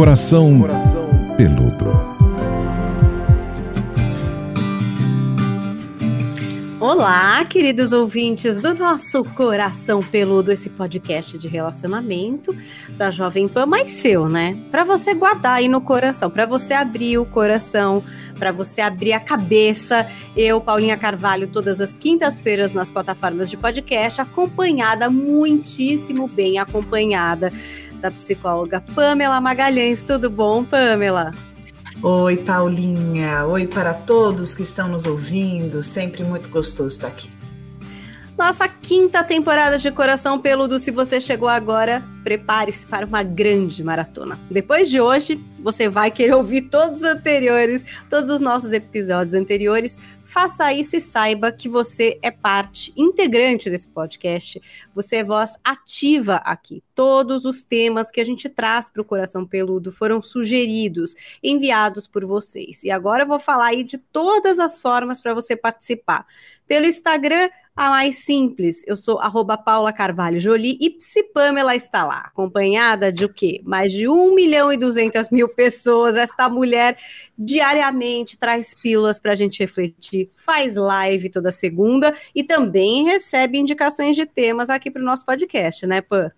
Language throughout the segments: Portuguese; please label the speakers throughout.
Speaker 1: Coração Peludo.
Speaker 2: Olá, queridos ouvintes do nosso Coração Peludo, esse podcast de relacionamento da Jovem Pan, mas seu, né? Para você guardar aí no coração, para você abrir o coração, para você abrir a cabeça. Eu, Paulinha Carvalho, todas as quintas-feiras nas plataformas de podcast, acompanhada, muitíssimo bem acompanhada da psicóloga Pamela Magalhães. Tudo bom, Pamela?
Speaker 3: Oi, Paulinha. Oi para todos que estão nos ouvindo. Sempre muito gostoso estar aqui.
Speaker 2: Nossa quinta temporada de Coração Peludo. Se você chegou agora, prepare-se para uma grande maratona. Depois de hoje, você vai querer ouvir todos os anteriores, todos os nossos episódios anteriores, faça isso e saiba que você é parte integrante desse podcast. Você é voz ativa aqui. Todos os temas que a gente traz para o Coração Peludo foram sugeridos, enviados por vocês. E agora eu vou falar aí de todas as formas para você participar. Pelo Instagram, a mais simples. Eu sou arroba Paula Carvalho Jolie e Psi Pamela está lá, acompanhada de o quê? Mais de 1 milhão e 200 mil pessoas. Esta mulher diariamente traz pílulas para a gente refletir, faz live toda segunda e também recebe indicações de temas aqui para o nosso podcast, né, Pam?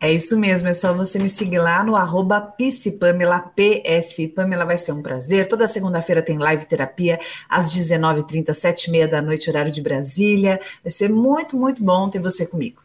Speaker 3: É isso mesmo, é só você me seguir lá no arroba Pamela, PS. Pamela, vai ser um prazer. Toda segunda-feira tem live terapia às 19h30, 7h30 da noite, horário de Brasília. Vai ser muito, muito bom ter você comigo.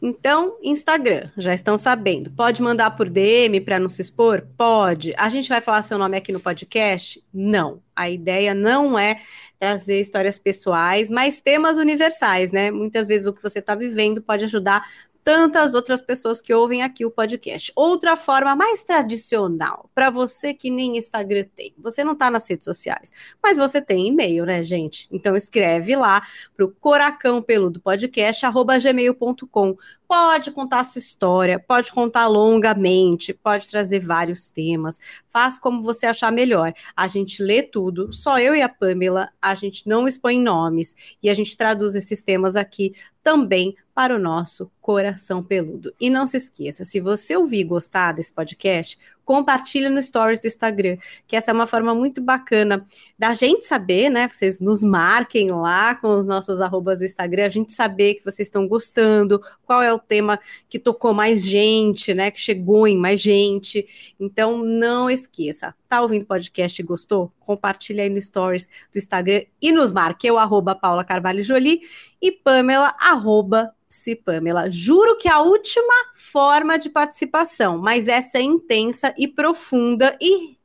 Speaker 2: Então, Instagram, já estão sabendo. Pode mandar por DM para não se expor? Pode. A gente vai falar seu nome aqui no podcast? Não. A ideia não é trazer histórias pessoais, mas temas universais, né? Muitas vezes o que você está vivendo pode ajudar tantas outras pessoas que ouvem aqui o podcast. Outra forma mais tradicional, para você que nem Instagram tem, você não está nas redes sociais, mas você tem e-mail, né, gente? Então escreve lá para o coracão peludo podcast, arroba gmail.com. Pode contar a sua história, pode contar longamente, pode trazer vários temas, faz como você achar melhor. A gente lê tudo, só eu e a Pamela, a gente não expõe nomes e a gente traduz esses temas aqui também para o nosso coração peludo. E não se esqueça, se você ouvir e gostar desse podcast, compartilha no stories do Instagram, que essa é uma forma muito bacana da gente saber, né? Vocês nos marquem lá com os nossos arrobas do Instagram, a gente saber que vocês estão gostando, qual é o tema que tocou mais gente, né? Que chegou em mais gente. Então, não esqueça. Tá ouvindo podcast e gostou? Compartilha aí no stories do Instagram e nos marque. Eu, arroba Paula Carvalho Jolie e Pamela, arroba Psi Pamela. Juro que é a última forma de participação, mas essa é intensa e profunda e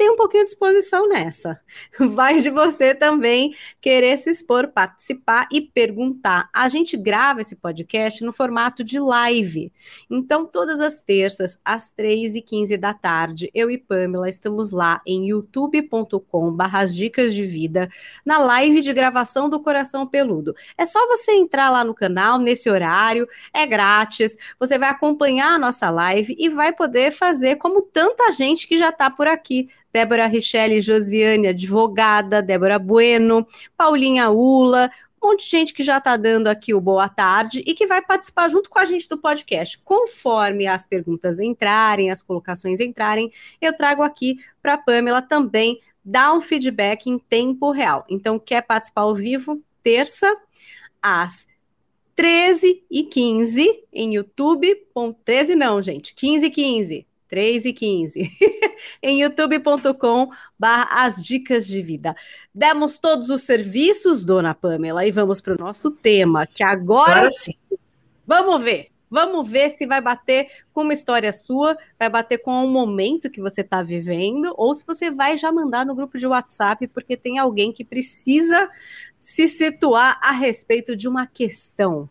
Speaker 2: tem um pouquinho de disposição nessa. Vai de você também querer se expor, participar e perguntar. A gente grava esse podcast no formato de live. Então, todas as terças, às 3h15 da tarde, eu e Pamela estamos lá em youtube.com barras dicas de vida, na live de gravação do Coração Peludo. É só você entrar lá no canal, nesse horário, é grátis, você vai acompanhar a nossa live e vai poder fazer como tanta gente que já está por aqui Débora Richelle Josiane, advogada, Débora Bueno, Paulinha Ula, um monte de gente que já está dando aqui o boa tarde e que vai participar junto com a gente do podcast. Conforme as perguntas entrarem, as colocações entrarem, eu trago aqui para a Pamela também dar um feedback em tempo real. Então, quer participar ao vivo? Terça, às 13 e 15 em YouTube. 13 não, gente, 15 e 15 3 e 15, em youtube.com as dicas de vida. Demos todos os serviços, dona Pamela, e vamos para o nosso tema, que agora, agora sim. Vamos ver. Vamos ver se vai bater com uma história sua, vai bater com um momento que você está vivendo, ou se você vai já mandar no grupo de WhatsApp, porque tem alguém que precisa se situar a respeito de uma questão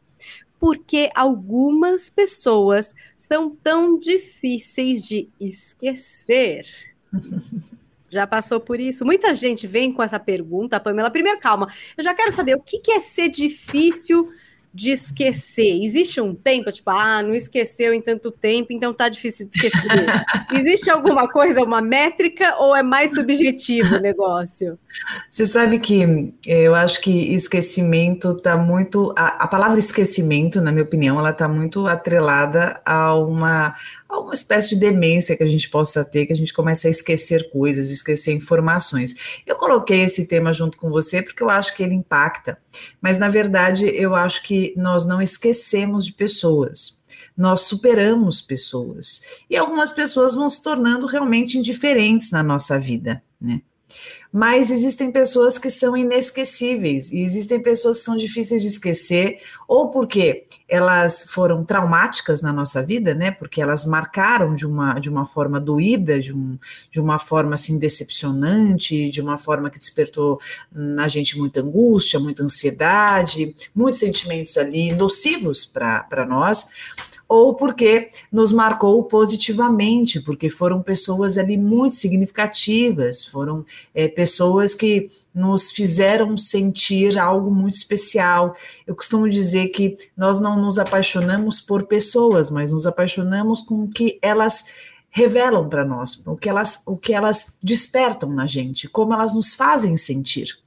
Speaker 2: porque algumas pessoas são tão difíceis de esquecer. Já passou por isso? Muita gente vem com essa pergunta, Pamela. Primeiro, calma, eu já quero saber o que é ser difícil de esquecer? Existe um tempo, tipo, ah, não esqueceu em tanto tempo, então tá difícil de esquecer. Existe alguma coisa, uma métrica, ou é mais subjetivo o negócio?
Speaker 3: Você sabe que eh, eu acho que esquecimento tá muito. A, a palavra esquecimento, na minha opinião, ela tá muito atrelada a uma, a uma espécie de demência que a gente possa ter, que a gente começa a esquecer coisas, esquecer informações. Eu coloquei esse tema junto com você porque eu acho que ele impacta, mas na verdade eu acho que nós não esquecemos de pessoas, nós superamos pessoas. E algumas pessoas vão se tornando realmente indiferentes na nossa vida, né? Mas existem pessoas que são inesquecíveis e existem pessoas que são difíceis de esquecer, ou porque elas foram traumáticas na nossa vida, né? Porque elas marcaram de uma, de uma forma doída, de, um, de uma forma assim decepcionante, de uma forma que despertou na gente muita angústia, muita ansiedade, muitos sentimentos ali nocivos para nós ou porque nos marcou positivamente, porque foram pessoas ali muito significativas, foram é, pessoas que nos fizeram sentir algo muito especial. Eu costumo dizer que nós não nos apaixonamos por pessoas, mas nos apaixonamos com o que elas revelam para nós, o que elas, o que elas despertam na gente, como elas nos fazem sentir.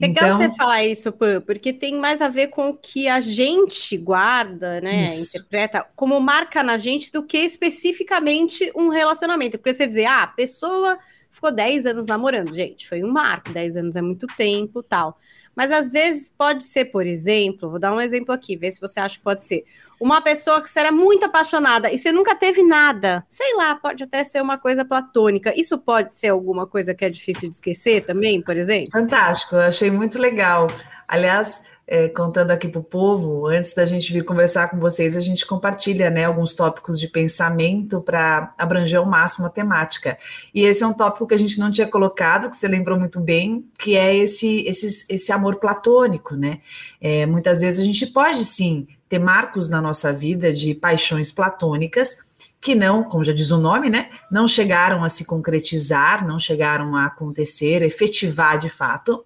Speaker 2: Legal então, você falar isso, porque tem mais a ver com o que a gente guarda, né? Isso. Interpreta como marca na gente do que especificamente um relacionamento. Porque você dizer, ah, a pessoa ficou 10 anos namorando, gente, foi um marco, 10 anos é muito tempo tal. Mas às vezes pode ser, por exemplo, vou dar um exemplo aqui, ver se você acha que pode ser uma pessoa que você era muito apaixonada e você nunca teve nada, sei lá, pode até ser uma coisa platônica. Isso pode ser alguma coisa que é difícil de esquecer também, por exemplo?
Speaker 3: Fantástico, eu achei muito legal. Aliás, é, contando aqui para o povo, antes da gente vir conversar com vocês, a gente compartilha né, alguns tópicos de pensamento para abranger ao máximo a temática. E esse é um tópico que a gente não tinha colocado, que você lembrou muito bem, que é esse, esse, esse amor platônico, né? É, muitas vezes a gente pode sim ter marcos na nossa vida de paixões platônicas que não, como já diz o nome, né, não chegaram a se concretizar, não chegaram a acontecer, efetivar de fato,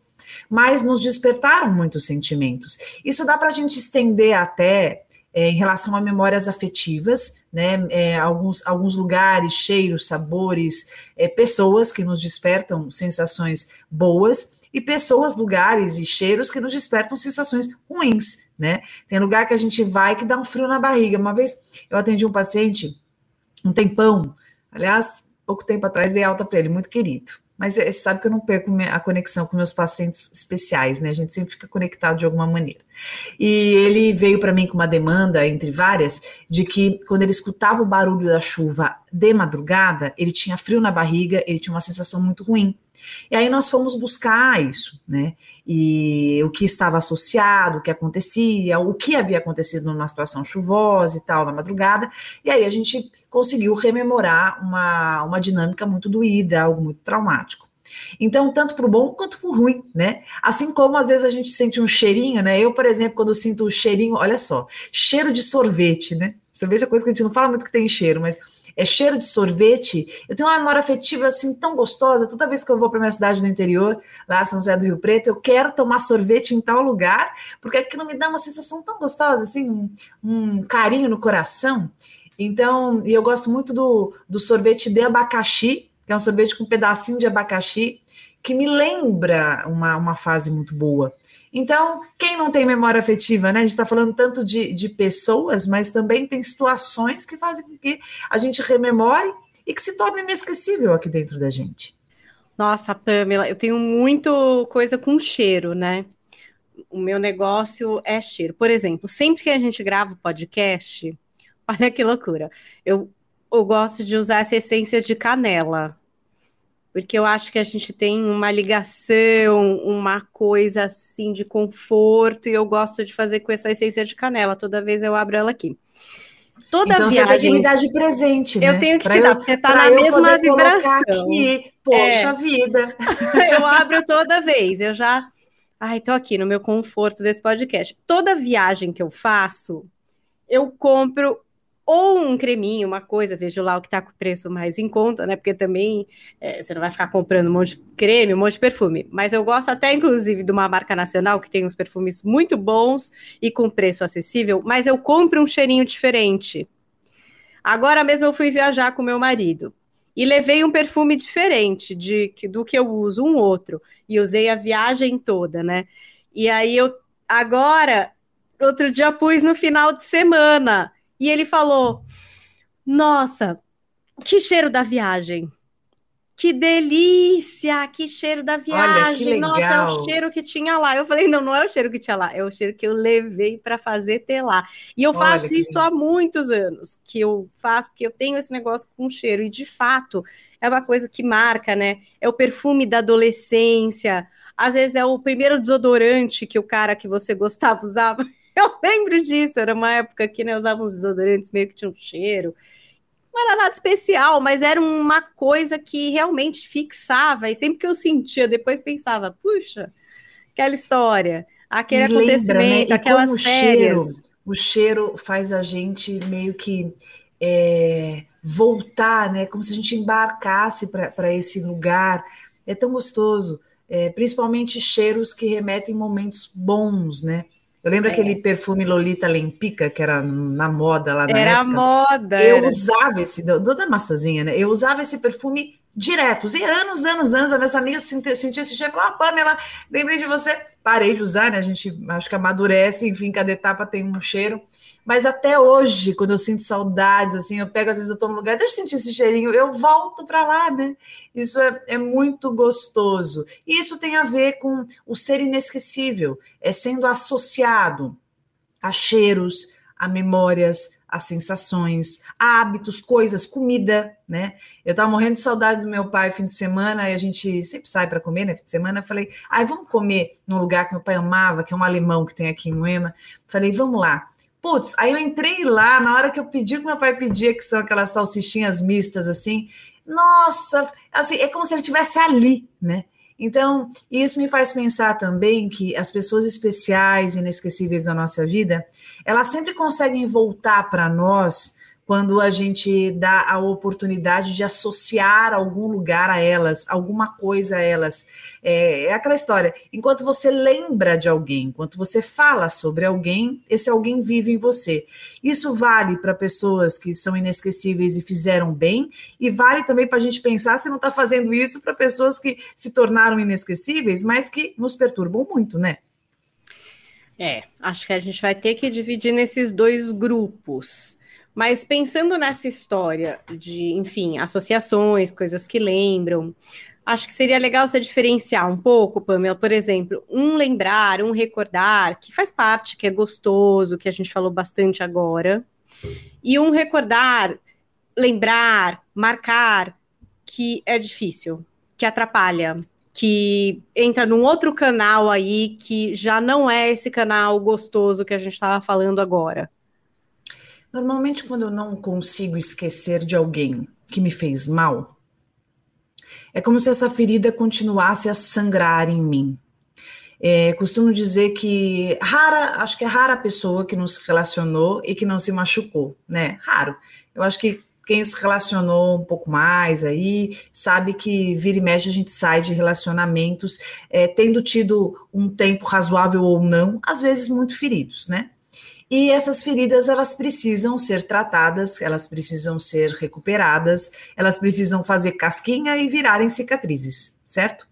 Speaker 3: mas nos despertaram muitos sentimentos. Isso dá para a gente estender até é, em relação a memórias afetivas, né, é, alguns, alguns lugares, cheiros, sabores, é, pessoas que nos despertam sensações boas e pessoas, lugares e cheiros que nos despertam sensações ruins, né? Tem lugar que a gente vai que dá um frio na barriga. Uma vez eu atendi um paciente, um tempão, aliás, pouco tempo atrás dei alta para ele, muito querido. Mas é, sabe que eu não perco a conexão com meus pacientes especiais, né? A gente sempre fica conectado de alguma maneira. E ele veio para mim com uma demanda, entre várias, de que quando ele escutava o barulho da chuva de madrugada, ele tinha frio na barriga, ele tinha uma sensação muito ruim. E aí nós fomos buscar isso, né? E o que estava associado, o que acontecia, o que havia acontecido numa situação chuvosa e tal, na madrugada. E aí a gente conseguiu rememorar uma, uma dinâmica muito doída, algo muito traumático. Então, tanto para o bom quanto para o ruim, né? Assim como às vezes a gente sente um cheirinho, né? Eu, por exemplo, quando sinto o cheirinho, olha só, cheiro de sorvete, né? Sorvete é coisa que a gente não fala muito que tem cheiro, mas é cheiro de sorvete. Eu tenho uma memória afetiva assim tão gostosa. Toda vez que eu vou para minha cidade no interior, lá São José do Rio Preto, eu quero tomar sorvete em tal lugar, porque aquilo me dá uma sensação tão gostosa, assim, um, um carinho no coração. Então, e eu gosto muito do, do sorvete de abacaxi, que é um sorvete com um pedacinho de abacaxi, que me lembra uma, uma fase muito boa. Então, quem não tem memória afetiva, né? A gente está falando tanto de, de pessoas, mas também tem situações que fazem com que a gente rememore e que se torne inesquecível aqui dentro da gente.
Speaker 2: Nossa, Pamela, eu tenho muito coisa com cheiro, né? O meu negócio é cheiro. Por exemplo, sempre que a gente grava o podcast, olha que loucura. Eu, eu gosto de usar essa essência de canela porque eu acho que a gente tem uma ligação, uma coisa assim de conforto, e eu gosto de fazer com essa essência de canela. Toda vez eu abro ela aqui.
Speaker 3: Toda então, viagem. Você tem que me dar de presente, né?
Speaker 2: Eu tenho que pra te dar, porque você tá na mesma vibração.
Speaker 3: Aqui. Poxa é. vida.
Speaker 2: eu abro toda vez. Eu já. Ai, tô aqui no meu conforto desse podcast. Toda viagem que eu faço, eu compro ou um creminho, uma coisa, vejo lá o que está com preço mais em conta, né? Porque também é, você não vai ficar comprando um monte de creme, um monte de perfume. Mas eu gosto até, inclusive, de uma marca nacional que tem uns perfumes muito bons e com preço acessível, mas eu compro um cheirinho diferente. Agora mesmo eu fui viajar com meu marido e levei um perfume diferente de, do que eu uso, um outro, e usei a viagem toda, né? E aí eu agora, outro dia pus no final de semana e ele falou: Nossa, que cheiro da viagem! Que delícia! Que cheiro da viagem! Nossa, é o cheiro que tinha lá. Eu falei: Não, não é o cheiro que tinha lá, é o cheiro que eu levei para fazer ter lá. E eu Olha, faço isso há muitos anos que eu faço, porque eu tenho esse negócio com cheiro, e de fato é uma coisa que marca, né? É o perfume da adolescência. Às vezes é o primeiro desodorante que o cara que você gostava usava. Eu lembro disso, era uma época que né, usávamos desodorantes meio que tinham um cheiro. Não era nada especial, mas era uma coisa que realmente fixava. E sempre que eu sentia, depois pensava, puxa, aquela história, aquele e acontecimento, lembra, né? aquelas férias.
Speaker 3: O cheiro, o cheiro faz a gente meio que é, voltar, né? Como se a gente embarcasse para esse lugar. É tão gostoso. É, principalmente cheiros que remetem momentos bons, né? Eu lembro é. aquele perfume Lolita Lempica, que era na moda lá na
Speaker 2: era
Speaker 3: época.
Speaker 2: Era moda.
Speaker 3: Eu
Speaker 2: era.
Speaker 3: usava esse, toda massazinha, né? Eu usava esse perfume direto. Usei anos, anos, anos. A minha amiga sentia, esse cheiro e falou: ah, Pamela, lembrei de você. Parei de usar, né? A gente acho que amadurece, enfim, cada etapa tem um cheiro. Mas até hoje, quando eu sinto saudades, assim, eu pego, às vezes eu estou no lugar, deixa eu sentir esse cheirinho, eu volto para lá, né? Isso é, é, muito gostoso. E isso tem a ver com o ser inesquecível, é sendo associado a cheiros, a memórias, a sensações, a hábitos, coisas, comida, né? Eu estava morrendo de saudade do meu pai fim de semana, e a gente sempre sai para comer, né? Fim de semana, eu falei, ai, vamos comer num lugar que meu pai amava, que é um alemão que tem aqui em Moema. Falei, vamos lá. Putz, aí eu entrei lá, na hora que eu pedi que meu pai pedia, que são aquelas salsichinhas mistas assim, nossa, assim, é como se ele estivesse ali, né? Então, isso me faz pensar também que as pessoas especiais, inesquecíveis da nossa vida, elas sempre conseguem voltar para nós quando a gente dá a oportunidade de associar algum lugar a elas, alguma coisa a elas. É, é, aquela história: enquanto você lembra de alguém, enquanto você fala sobre alguém, esse alguém vive em você. Isso vale para pessoas que são inesquecíveis e fizeram bem, e vale também para a gente pensar se não está fazendo isso para pessoas que se tornaram inesquecíveis, mas que nos perturbam muito, né?
Speaker 2: É, acho que a gente vai ter que dividir nesses dois grupos. Mas pensando nessa história de, enfim, associações, coisas que lembram, acho que seria legal você diferenciar um pouco, Pamela, por exemplo, um lembrar, um recordar, que faz parte, que é gostoso, que a gente falou bastante agora, e um recordar, lembrar, marcar, que é difícil, que atrapalha, que entra num outro canal aí que já não é esse canal gostoso que a gente estava falando agora.
Speaker 3: Normalmente, quando eu não consigo esquecer de alguém que me fez mal, é como se essa ferida continuasse a sangrar em mim. É, costumo dizer que rara, acho que é rara a pessoa que nos relacionou e que não se machucou, né? Raro. Eu acho que quem se relacionou um pouco mais aí sabe que vira e mexe a gente sai de relacionamentos é, tendo tido um tempo razoável ou não, às vezes muito feridos, né? E essas feridas elas precisam ser tratadas, elas precisam ser recuperadas, elas precisam fazer casquinha e virarem cicatrizes, certo?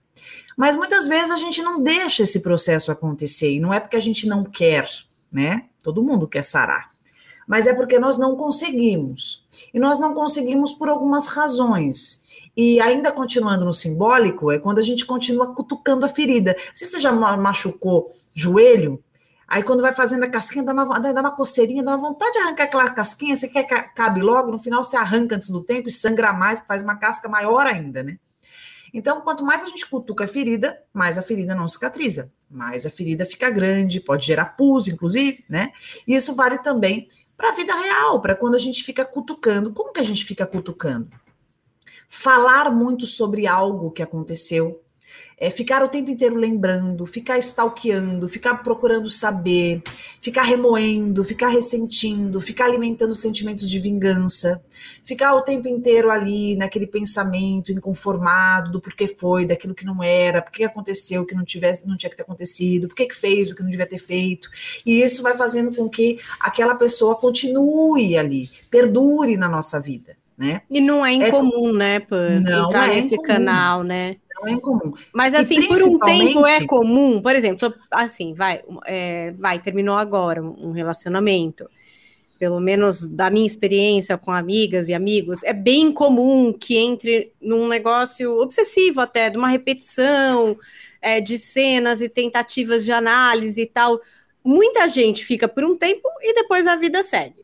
Speaker 3: Mas muitas vezes a gente não deixa esse processo acontecer, e não é porque a gente não quer, né? Todo mundo quer sarar. Mas é porque nós não conseguimos. E nós não conseguimos por algumas razões. E ainda continuando no simbólico, é quando a gente continua cutucando a ferida. Se você já machucou joelho, Aí quando vai fazendo a casquinha, dá uma, dá uma coceirinha, dá uma vontade de arrancar aquela casquinha, você quer que cabe logo, no final você arranca antes do tempo e sangra mais, faz uma casca maior ainda, né? Então, quanto mais a gente cutuca a ferida, mais a ferida não cicatriza, mais a ferida fica grande, pode gerar pus, inclusive, né? E isso vale também para a vida real, para quando a gente fica cutucando. Como que a gente fica cutucando? Falar muito sobre algo que aconteceu, é ficar o tempo inteiro lembrando, ficar stalkeando, ficar procurando saber, ficar remoendo, ficar ressentindo, ficar alimentando sentimentos de vingança, ficar o tempo inteiro ali naquele pensamento inconformado do porquê foi, daquilo que não era, por que aconteceu, que não tivesse, não tinha que ter acontecido, por que fez o que não devia ter feito. E isso vai fazendo com que aquela pessoa continue ali, perdure na nossa vida. Né?
Speaker 2: E não é incomum, é, né, Pan, entrar é nesse incomum. canal, né?
Speaker 3: não é incomum.
Speaker 2: Mas assim, por um tempo é comum, por exemplo, assim, vai, é, vai, terminou agora um relacionamento. Pelo menos da minha experiência com amigas e amigos, é bem comum que entre num negócio obsessivo até, de uma repetição é, de cenas e tentativas de análise e tal. Muita gente fica por um tempo e depois a vida segue.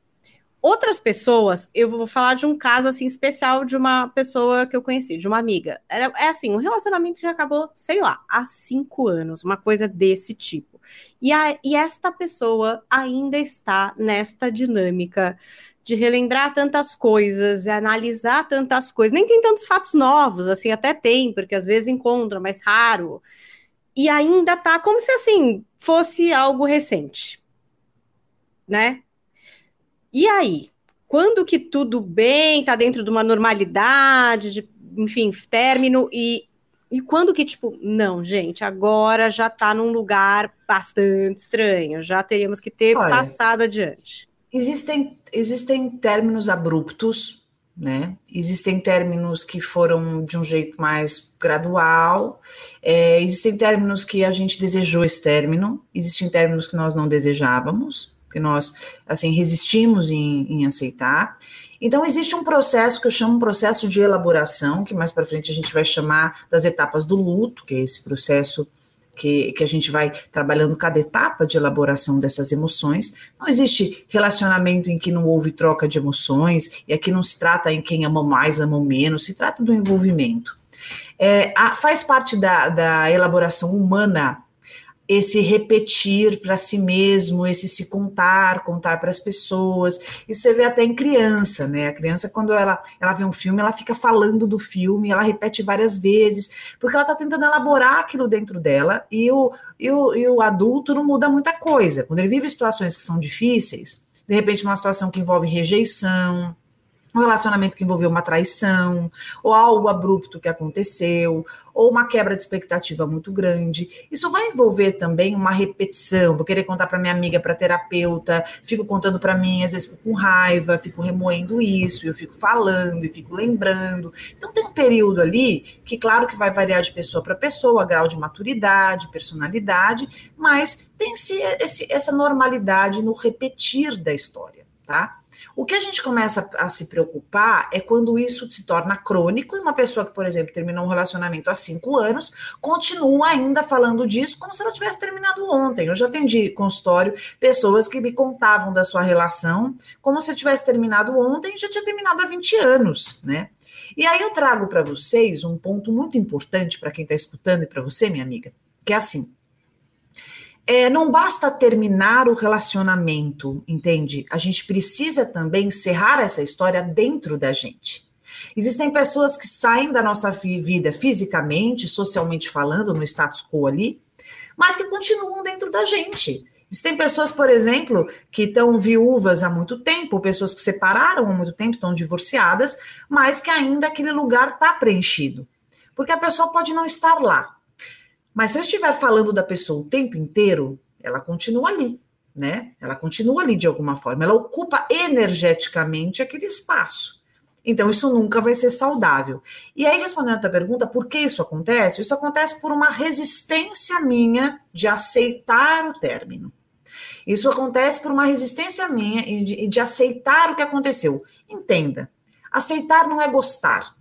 Speaker 2: Outras pessoas, eu vou falar de um caso assim especial de uma pessoa que eu conheci, de uma amiga. É assim, um relacionamento que acabou, sei lá, há cinco anos, uma coisa desse tipo. E, a, e esta pessoa ainda está nesta dinâmica de relembrar tantas coisas, analisar tantas coisas. Nem tem tantos fatos novos, assim, até tem, porque às vezes encontra, mas raro. E ainda tá como se assim fosse algo recente, né? E aí? Quando que tudo bem, tá dentro de uma normalidade, de, enfim, término, e, e quando que, tipo, não, gente, agora já tá num lugar bastante estranho, já teríamos que ter Olha, passado adiante.
Speaker 3: Existem, existem términos abruptos, né? Existem términos que foram de um jeito mais gradual, é, existem términos que a gente desejou esse término, existem términos que nós não desejávamos, que nós assim resistimos em, em aceitar. Então existe um processo que eu chamo um processo de elaboração, que mais para frente a gente vai chamar das etapas do luto, que é esse processo que, que, a gente vai trabalhando cada etapa de elaboração dessas emoções. Não existe relacionamento em que não houve troca de emoções, e aqui não se trata em quem ama mais, ama menos, se trata do envolvimento. É, a, faz parte da, da elaboração humana esse repetir para si mesmo, esse se contar, contar para as pessoas. Isso você vê até em criança, né? A criança, quando ela, ela vê um filme, ela fica falando do filme, ela repete várias vezes, porque ela está tentando elaborar aquilo dentro dela, e o, e, o, e o adulto não muda muita coisa. Quando ele vive situações que são difíceis, de repente uma situação que envolve rejeição, um relacionamento que envolveu uma traição, ou algo abrupto que aconteceu, ou uma quebra de expectativa muito grande. Isso vai envolver também uma repetição. Vou querer contar para minha amiga, para terapeuta, fico contando para mim, às vezes fico com raiva, fico remoendo isso, eu fico falando e fico lembrando. Então tem um período ali que, claro, que vai variar de pessoa para pessoa, grau de maturidade, personalidade, mas tem esse, essa normalidade no repetir da história, tá? O que a gente começa a se preocupar é quando isso se torna crônico e uma pessoa que, por exemplo, terminou um relacionamento há cinco anos continua ainda falando disso como se ela tivesse terminado ontem. Eu já atendi consultório pessoas que me contavam da sua relação como se tivesse terminado ontem e já tinha terminado há 20 anos, né? E aí eu trago para vocês um ponto muito importante para quem está escutando e para você, minha amiga, que é assim é, não basta terminar o relacionamento, entende? A gente precisa também encerrar essa história dentro da gente. Existem pessoas que saem da nossa vida fisicamente, socialmente falando, no status quo ali, mas que continuam dentro da gente. Existem pessoas, por exemplo, que estão viúvas há muito tempo, pessoas que separaram há muito tempo, estão divorciadas, mas que ainda aquele lugar está preenchido. Porque a pessoa pode não estar lá, mas se eu estiver falando da pessoa o tempo inteiro, ela continua ali, né? Ela continua ali de alguma forma, ela ocupa energeticamente aquele espaço. Então, isso nunca vai ser saudável. E aí, respondendo a pergunta, por que isso acontece? Isso acontece por uma resistência minha de aceitar o término. Isso acontece por uma resistência minha de, de aceitar o que aconteceu. Entenda, aceitar não é gostar.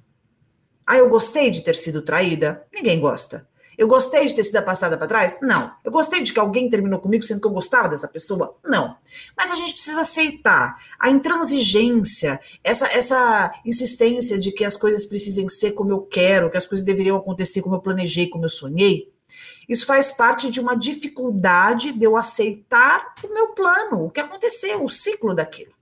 Speaker 3: Ah, eu gostei de ter sido traída? Ninguém gosta. Eu gostei de ter sido passada para trás? Não. Eu gostei de que alguém terminou comigo sendo que eu gostava dessa pessoa? Não. Mas a gente precisa aceitar a intransigência, essa, essa insistência de que as coisas precisem ser como eu quero, que as coisas deveriam acontecer como eu planejei, como eu sonhei. Isso faz parte de uma dificuldade de eu aceitar o meu plano, o que aconteceu, o ciclo daquilo.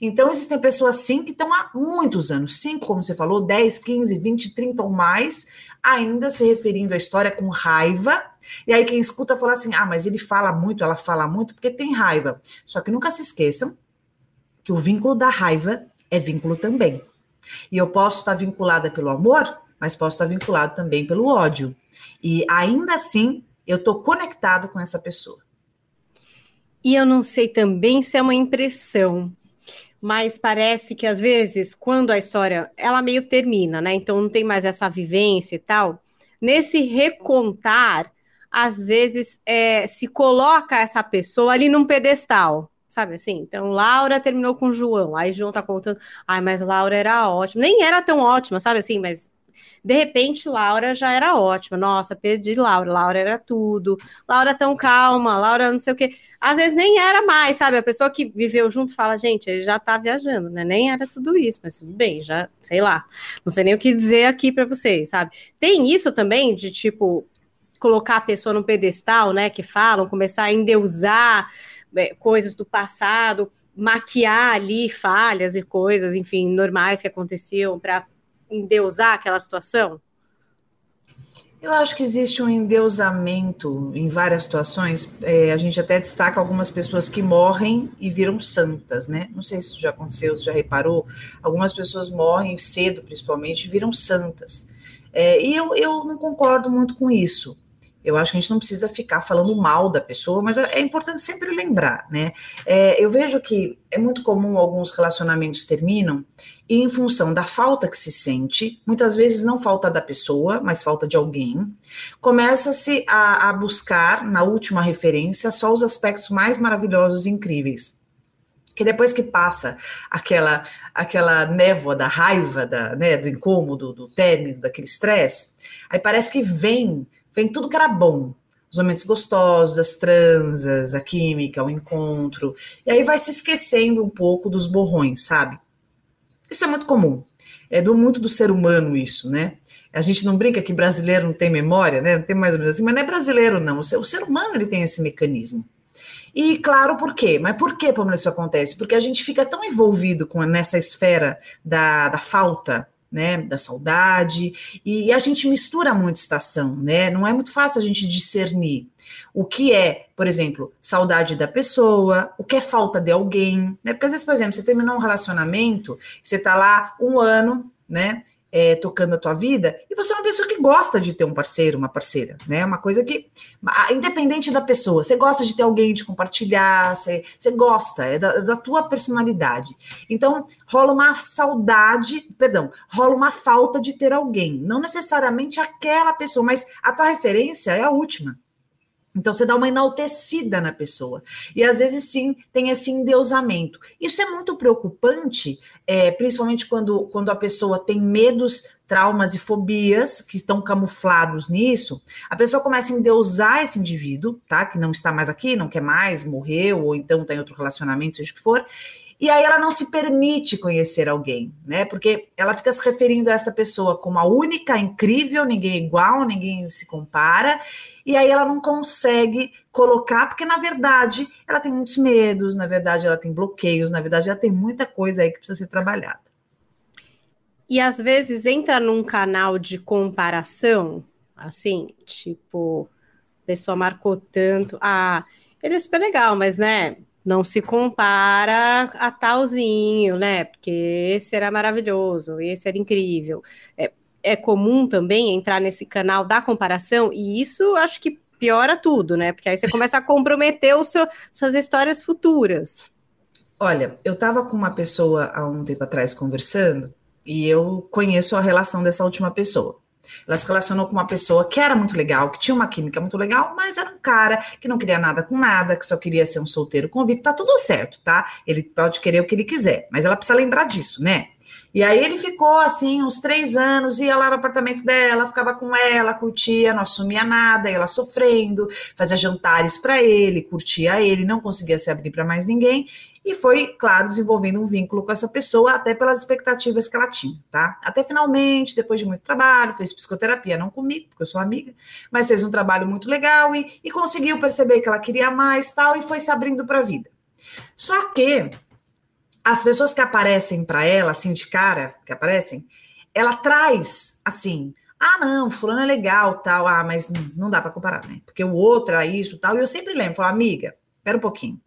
Speaker 3: Então, existem pessoas sim que estão há muitos anos, cinco, como você falou, 10, 15, 20, 30 ou mais, ainda se referindo à história com raiva. E aí, quem escuta fala assim: ah, mas ele fala muito, ela fala muito, porque tem raiva. Só que nunca se esqueçam que o vínculo da raiva é vínculo também. E eu posso estar vinculada pelo amor, mas posso estar vinculado também pelo ódio. E ainda assim, eu estou conectado com essa pessoa.
Speaker 2: E eu não sei também se é uma impressão, mas parece que às vezes, quando a história ela meio termina, né? Então não tem mais essa vivência e tal. Nesse recontar, às vezes é, se coloca essa pessoa ali num pedestal, sabe assim? Então, Laura terminou com João, aí João tá contando, ai, mas Laura era ótima, nem era tão ótima, sabe assim, mas de repente, Laura já era ótima. Nossa, perdi Laura. Laura era tudo. Laura tão calma. Laura não sei o quê. Às vezes nem era mais, sabe? A pessoa que viveu junto fala, gente, ele já tá viajando, né? Nem era tudo isso, mas tudo bem, já, sei lá. Não sei nem o que dizer aqui para vocês, sabe? Tem isso também de, tipo, colocar a pessoa no pedestal, né? Que falam, começar a endeusar é, coisas do passado, maquiar ali falhas e coisas, enfim, normais que aconteciam para endeusar aquela situação?
Speaker 3: Eu acho que existe um endeusamento em várias situações. É, a gente até destaca algumas pessoas que morrem e viram santas, né? Não sei se isso já aconteceu, se já reparou. Algumas pessoas morrem cedo, principalmente, e viram santas. É, e eu, eu não concordo muito com isso. Eu acho que a gente não precisa ficar falando mal da pessoa, mas é, é importante sempre lembrar, né? É, eu vejo que é muito comum alguns relacionamentos terminam e em função da falta que se sente, muitas vezes não falta da pessoa, mas falta de alguém, começa-se a, a, buscar, na última referência, só os aspectos mais maravilhosos e incríveis. Que depois que passa aquela aquela névoa da raiva, da, né, do incômodo, do término, daquele estresse, aí parece que vem, vem tudo que era bom, os momentos gostosos, as transas, a química, o encontro, e aí vai se esquecendo um pouco dos borrões, sabe? Isso é muito comum. É do muito do ser humano isso, né? A gente não brinca que brasileiro não tem memória, né? Não tem mais ou menos assim, mas não é brasileiro, não. O ser, o ser humano ele tem esse mecanismo. E claro, por quê? Mas por que, Pamela, isso acontece? Porque a gente fica tão envolvido com nessa esfera da, da falta, né, da saudade, e a gente mistura muito estação, né? Não é muito fácil a gente discernir o que é, por exemplo, saudade da pessoa, o que é falta de alguém, né? Porque às vezes, por exemplo, você terminou um relacionamento, você tá lá um ano, né? É, tocando a tua vida, e você é uma pessoa que gosta de ter um parceiro, uma parceira, né? Uma coisa que, independente da pessoa, você gosta de ter alguém de compartilhar, você, você gosta, é da, da tua personalidade. Então, rola uma saudade, perdão, rola uma falta de ter alguém. Não necessariamente aquela pessoa, mas a tua referência é a última. Então você dá uma enaltecida na pessoa. E às vezes sim tem esse endeusamento. Isso é muito preocupante, é, principalmente quando, quando a pessoa tem medos, traumas e fobias que estão camuflados nisso. A pessoa começa a endeusar esse indivíduo, tá? Que não está mais aqui, não quer mais, morreu, ou então está em outro relacionamento, seja o que for. E aí ela não se permite conhecer alguém, né? Porque ela fica se referindo a esta pessoa como a única, incrível, ninguém é igual, ninguém se compara e aí ela não consegue colocar, porque na verdade ela tem muitos medos, na verdade ela tem bloqueios, na verdade ela tem muita coisa aí que precisa ser trabalhada.
Speaker 2: E às vezes entra num canal de comparação, assim, tipo, a pessoa marcou tanto, ah, ele é super legal, mas né, não se compara a talzinho, né? Porque esse era maravilhoso, esse era incrível. É, é comum também entrar nesse canal da comparação, e isso acho que piora tudo, né? Porque aí você começa a comprometer o seu, suas histórias futuras.
Speaker 3: Olha, eu estava com uma pessoa há um tempo atrás conversando, e eu conheço a relação dessa última pessoa. Ela se relacionou com uma pessoa que era muito legal, que tinha uma química muito legal, mas era um cara que não queria nada com nada, que só queria ser um solteiro convicto. Tá tudo certo, tá? Ele pode querer o que ele quiser, mas ela precisa lembrar disso, né? E aí ele ficou assim uns três anos, ia lá no apartamento dela, ficava com ela, curtia, não assumia nada, ela sofrendo, fazia jantares para ele, curtia ele, não conseguia se abrir para mais ninguém. E foi, claro, desenvolvendo um vínculo com essa pessoa, até pelas expectativas que ela tinha, tá? Até finalmente, depois de muito trabalho, fez psicoterapia, não comigo, porque eu sou amiga, mas fez um trabalho muito legal e, e conseguiu perceber que ela queria mais tal, e foi se abrindo para a vida. Só que as pessoas que aparecem para ela, assim, de cara, que aparecem, ela traz, assim, ah, não, fulano é legal, tal, ah, mas não dá para comparar, né? Porque o outro é isso, tal, e eu sempre lembro, falo, amiga, espera um pouquinho.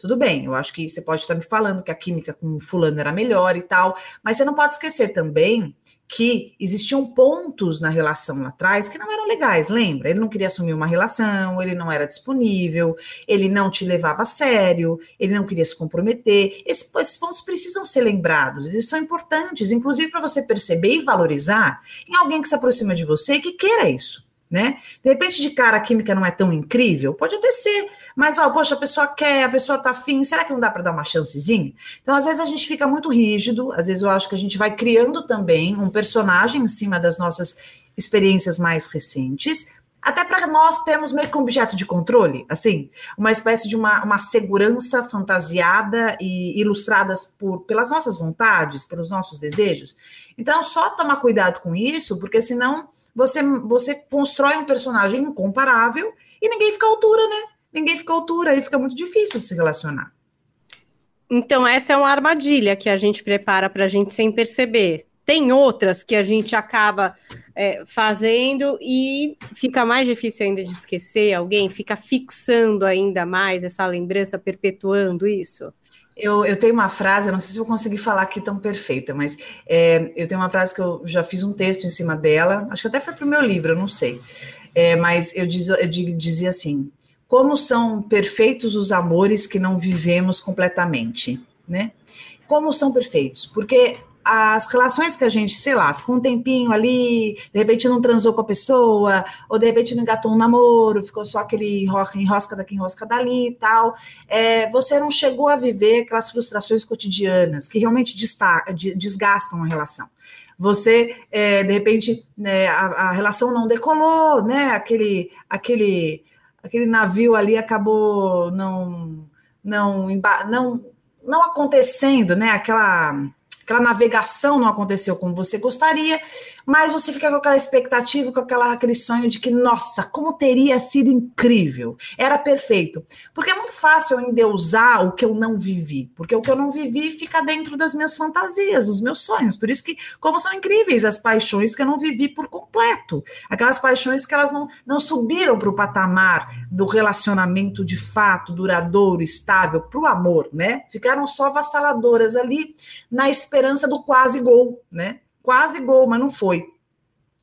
Speaker 3: Tudo bem, eu acho que você pode estar me falando que a química com fulano era melhor e tal, mas você não pode esquecer também que existiam pontos na relação lá atrás que não eram legais, lembra? Ele não queria assumir uma relação, ele não era disponível, ele não te levava a sério, ele não queria se comprometer. Esses, esses pontos precisam ser lembrados, eles são importantes, inclusive para você perceber e valorizar em alguém que se aproxima de você e que queira isso né? De repente, de cara, a química não é tão incrível, pode ser, mas, ó, poxa, a pessoa quer, a pessoa tá afim, será que não dá para dar uma chancezinha? Então, às vezes, a gente fica muito rígido, às vezes eu acho que a gente vai criando também um personagem em cima das nossas experiências mais recentes, até para nós termos meio que um objeto de controle, assim, uma espécie de uma, uma segurança fantasiada e ilustradas por, pelas nossas vontades, pelos nossos desejos. Então, só tomar cuidado com isso, porque senão você, você constrói um personagem incomparável e ninguém fica à altura, né? Ninguém fica à altura, aí fica muito difícil de se relacionar.
Speaker 2: Então, essa é uma armadilha que a gente prepara para a gente sem perceber. Tem outras que a gente acaba é, fazendo e fica mais difícil ainda de esquecer alguém, fica fixando ainda mais essa lembrança, perpetuando isso.
Speaker 3: Eu, eu tenho uma frase, não sei se vou conseguir falar aqui tão perfeita, mas é, eu tenho uma frase que eu já fiz um texto em cima dela, acho que até foi para o meu livro, eu não sei. É, mas eu, diz, eu dizia assim: como são perfeitos os amores que não vivemos completamente, né? Como são perfeitos? Porque as relações que a gente, sei lá, ficou um tempinho ali, de repente não transou com a pessoa, ou de repente não engatou um namoro, ficou só aquele enrosca daqui, enrosca dali e tal, é, você não chegou a viver aquelas frustrações cotidianas que realmente desgastam a relação. Você, é, de repente, né, a, a, relação não decolou, né? Aquele, aquele, aquele navio ali acabou não, não, não, não acontecendo, né? Aquela aquela navegação não aconteceu como você gostaria, mas você fica com aquela expectativa, com aquela, aquele sonho de que, nossa, como teria sido incrível, era perfeito. Porque é muito fácil eu endeusar o que eu não vivi, porque o que eu não vivi fica dentro das minhas fantasias, dos meus sonhos. Por isso que, como são incríveis as paixões que eu não vivi por completo, aquelas paixões que elas não, não subiram para o patamar do relacionamento de fato, duradouro, estável, para o amor, né? Ficaram só vassaladoras ali na esperança do quase gol, né? quase gol, mas não foi.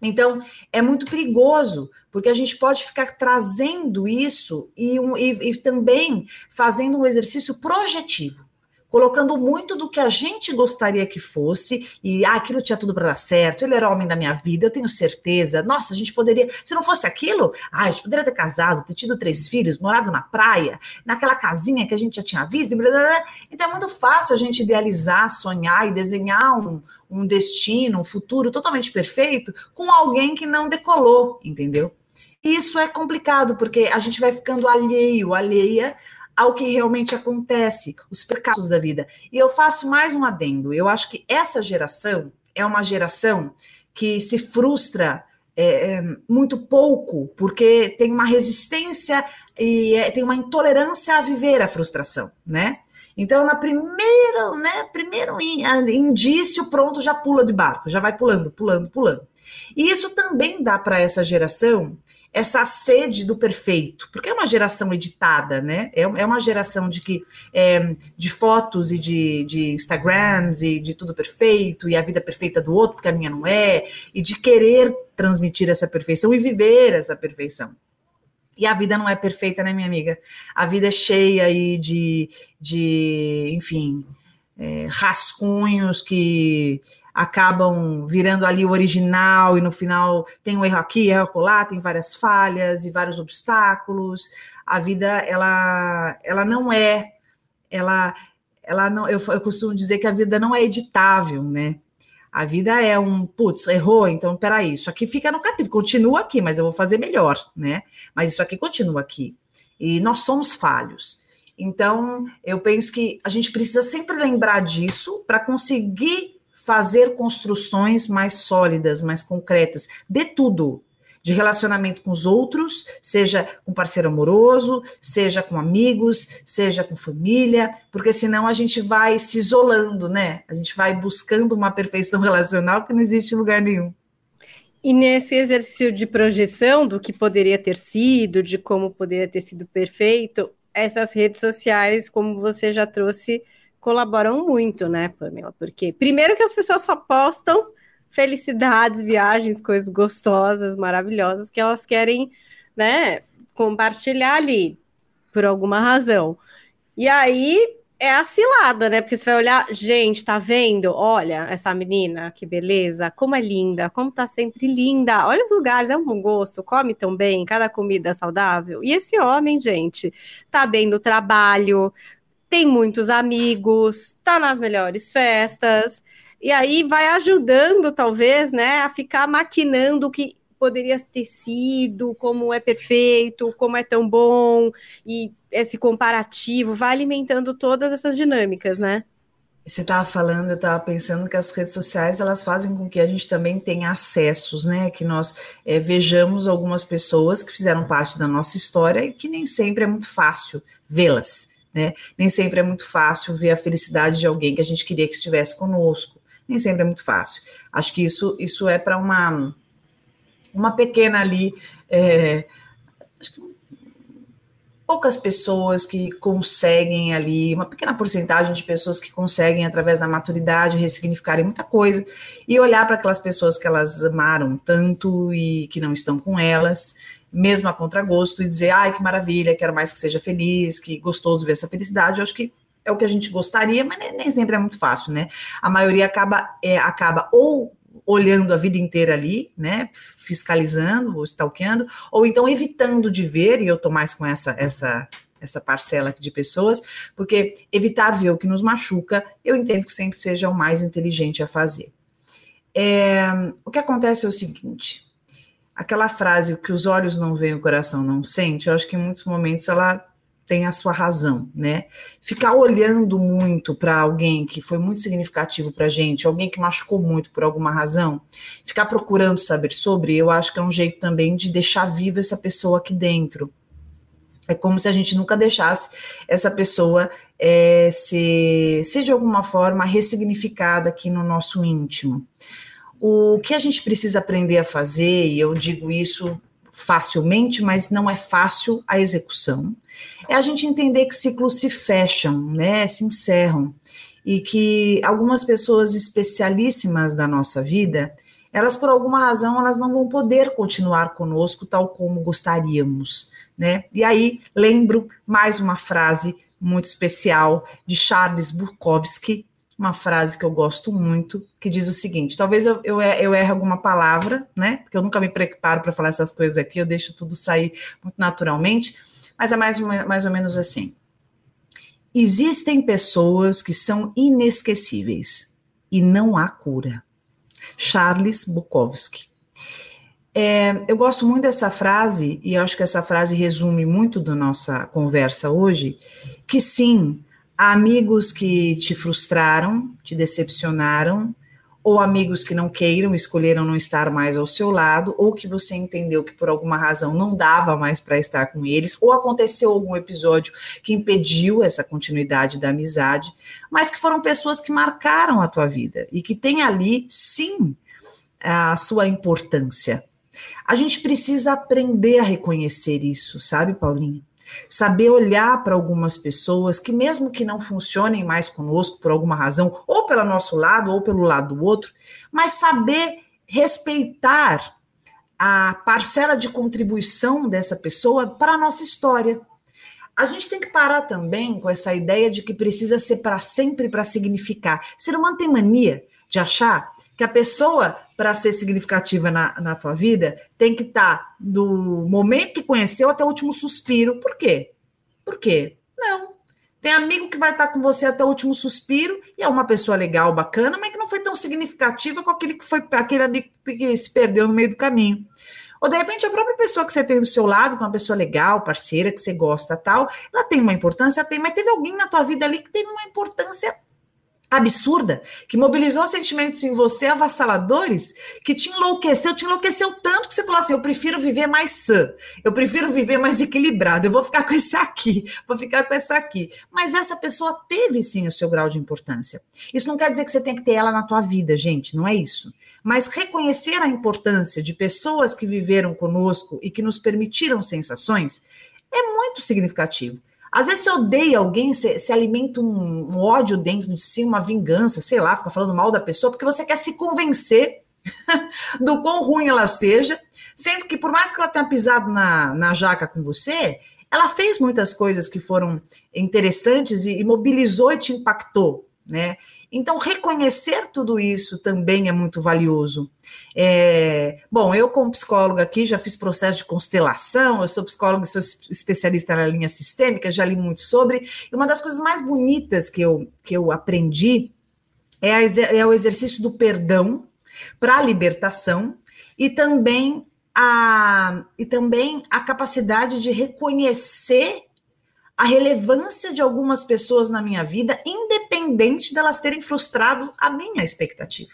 Speaker 3: Então, é muito perigoso, porque a gente pode ficar trazendo isso e, um, e, e também fazendo um exercício projetivo colocando muito do que a gente gostaria que fosse, e ah, aquilo tinha tudo para dar certo, ele era homem da minha vida, eu tenho certeza. Nossa, a gente poderia, se não fosse aquilo, ah, a gente poderia ter casado, ter tido três filhos, morado na praia, naquela casinha que a gente já tinha visto, blá, blá, blá. então é muito fácil a gente idealizar, sonhar e desenhar um, um destino, um futuro totalmente perfeito com alguém que não decolou, entendeu? Isso é complicado, porque a gente vai ficando alheio, alheia ao que realmente acontece, os percalços da vida. E eu faço mais um adendo. Eu acho que essa geração é uma geração que se frustra é, é muito pouco, porque tem uma resistência e é, tem uma intolerância a viver a frustração, né? Então, na primeira, né, primeiro indício, pronto, já pula de barco, já vai pulando, pulando, pulando. E isso também dá para essa geração essa sede do perfeito, porque é uma geração editada, né? É, é uma geração de que é, de fotos e de, de Instagrams e de tudo perfeito e a vida perfeita do outro, porque a minha não é, e de querer transmitir essa perfeição e viver essa perfeição. E a vida não é perfeita, né, minha amiga? A vida é cheia aí de, de enfim, é, rascunhos que acabam virando ali o original e no final tem um erro aqui, erro lá, tem várias falhas e vários obstáculos. A vida ela ela não é ela ela não eu, eu costumo dizer que a vida não é editável, né? A vida é um, putz, errou, então peraí, isso aqui fica no capítulo, continua aqui, mas eu vou fazer melhor, né? Mas isso aqui continua aqui. E nós somos falhos. Então, eu penso que a gente precisa sempre lembrar disso para conseguir fazer construções mais sólidas, mais concretas, de tudo. de relacionamento com os outros, seja com parceiro amoroso, seja com amigos, seja com família, porque senão a gente vai se isolando, né? A gente vai buscando uma perfeição relacional que não existe em lugar nenhum.
Speaker 2: E nesse exercício de projeção do que poderia ter sido, de como poderia ter sido perfeito, essas redes sociais, como você já trouxe, colaboram muito, né, Pamela? Porque, primeiro, que as pessoas só postam felicidades, viagens, coisas gostosas, maravilhosas que elas querem, né, compartilhar ali, por alguma razão. E aí é a cilada, né? Porque você vai olhar, gente, tá vendo? Olha essa menina, que beleza, como é linda, como tá sempre linda. Olha os lugares, é um bom gosto, come tão bem, cada comida é saudável. E esse homem, gente, tá bem no trabalho, tem muitos amigos, tá nas melhores festas. E aí vai ajudando, talvez, né, a ficar maquinando o que poderia ter sido, como é perfeito, como é tão bom, e esse comparativo vai alimentando todas essas dinâmicas, né?
Speaker 3: Você estava falando, eu estava pensando que as redes sociais elas fazem com que a gente também tenha acessos, né? Que nós é, vejamos algumas pessoas que fizeram parte da nossa história e que nem sempre é muito fácil vê-las, né? Nem sempre é muito fácil ver a felicidade de alguém que a gente queria que estivesse conosco. Nem sempre é muito fácil. Acho que isso, isso é para uma uma pequena ali, é, poucas pessoas que conseguem ali, uma pequena porcentagem de pessoas que conseguem, através da maturidade, ressignificarem muita coisa e olhar para aquelas pessoas que elas amaram tanto e que não estão com elas, mesmo a contragosto, e dizer, ai, que maravilha, quero mais que seja feliz, que gostoso ver essa felicidade. Eu acho que é o que a gente gostaria, mas nem, sempre é muito fácil, né? A maioria acaba, é, acaba ou olhando a vida inteira ali, né, fiscalizando ou stalkeando, ou então evitando de ver, e eu tô mais com essa essa essa parcela de pessoas, porque evitar ver o que nos machuca, eu entendo que sempre seja o mais inteligente a fazer. É, o que acontece é o seguinte, aquela frase que os olhos não veem, o coração não sente, eu acho que em muitos momentos ela tem a sua razão, né? Ficar olhando muito para alguém que foi muito significativo para a gente, alguém que machucou muito por alguma razão, ficar procurando saber sobre, eu acho que é um jeito também de deixar viva essa pessoa aqui dentro. É como se a gente nunca deixasse essa pessoa é, ser, ser de alguma forma ressignificada aqui no nosso íntimo. O que a gente precisa aprender a fazer, e eu digo isso facilmente, mas não é fácil a execução, é a gente entender que ciclos se fecham, né, se encerram, e que algumas pessoas especialíssimas da nossa vida, elas por alguma razão elas não vão poder continuar conosco tal como gostaríamos, né? E aí lembro mais uma frase muito especial de Charles Bukowski, uma frase que eu gosto muito, que diz o seguinte: talvez eu, eu, eu erre alguma palavra, né? Porque eu nunca me preparo para falar essas coisas aqui, eu deixo tudo sair muito naturalmente, mas é mais, mais ou menos assim. Existem pessoas que são inesquecíveis e não há cura. Charles Bukowski. É, eu gosto muito dessa frase, e acho que essa frase resume muito da nossa conversa hoje, que sim, amigos que te frustraram, te decepcionaram, ou amigos que não queiram, escolheram não estar mais ao seu lado, ou que você entendeu que por alguma razão não dava mais para estar com eles, ou aconteceu algum episódio que impediu essa continuidade da amizade, mas que foram pessoas que marcaram a tua vida e que tem ali, sim, a sua importância. A gente precisa aprender a reconhecer isso, sabe, Paulinha? Saber olhar para algumas pessoas que, mesmo que não funcionem mais conosco por alguma razão, ou pelo nosso lado, ou pelo lado do outro, mas saber respeitar a parcela de contribuição dessa pessoa para a nossa história. A gente tem que parar também com essa ideia de que precisa ser para sempre para significar. Ser humano tem mania de achar que a pessoa, para ser significativa na, na tua vida, tem que estar tá do momento que conheceu até o último suspiro. Por quê? Por quê? Não. Tem amigo que vai estar tá com você até o último suspiro e é uma pessoa legal, bacana, mas que não foi tão significativa com aquele que foi aquele amigo que se perdeu no meio do caminho. Ou de repente a própria pessoa que você tem do seu lado, que é uma pessoa legal, parceira, que você gosta tal, ela tem uma importância, tem, mas teve alguém na tua vida ali que teve uma importância absurda, que mobilizou sentimentos em você avassaladores, que te enlouqueceu, te enlouqueceu tanto que você falou assim: eu prefiro viver mais sã, eu prefiro viver mais equilibrado, eu vou ficar com esse aqui, vou ficar com essa aqui. Mas essa pessoa teve sim o seu grau de importância. Isso não quer dizer que você tem que ter ela na tua vida, gente, não é isso. Mas reconhecer a importância de pessoas que viveram conosco e que nos permitiram sensações é muito significativo. Às vezes você odeia alguém, você, você alimenta um, um, ódio dentro de si, uma vingança, sei lá, fica falando mal da pessoa, porque você quer se convencer do quão ruim ela seja, sendo que por mais que ela tenha pisado na, na jaca com você, ela fez muitas coisas que foram interessantes e, e mobilizou e te impactou, né? Então, reconhecer tudo isso também é muito valioso. É, bom, eu, como psicóloga aqui, já fiz processo de constelação, eu sou psicóloga sou especialista na linha sistêmica, já li muito sobre. E uma das coisas mais bonitas que eu, que eu aprendi é, a, é o exercício do perdão para a libertação e também a, e também a capacidade de reconhecer a relevância de algumas pessoas na minha vida, independente delas terem frustrado a minha expectativa.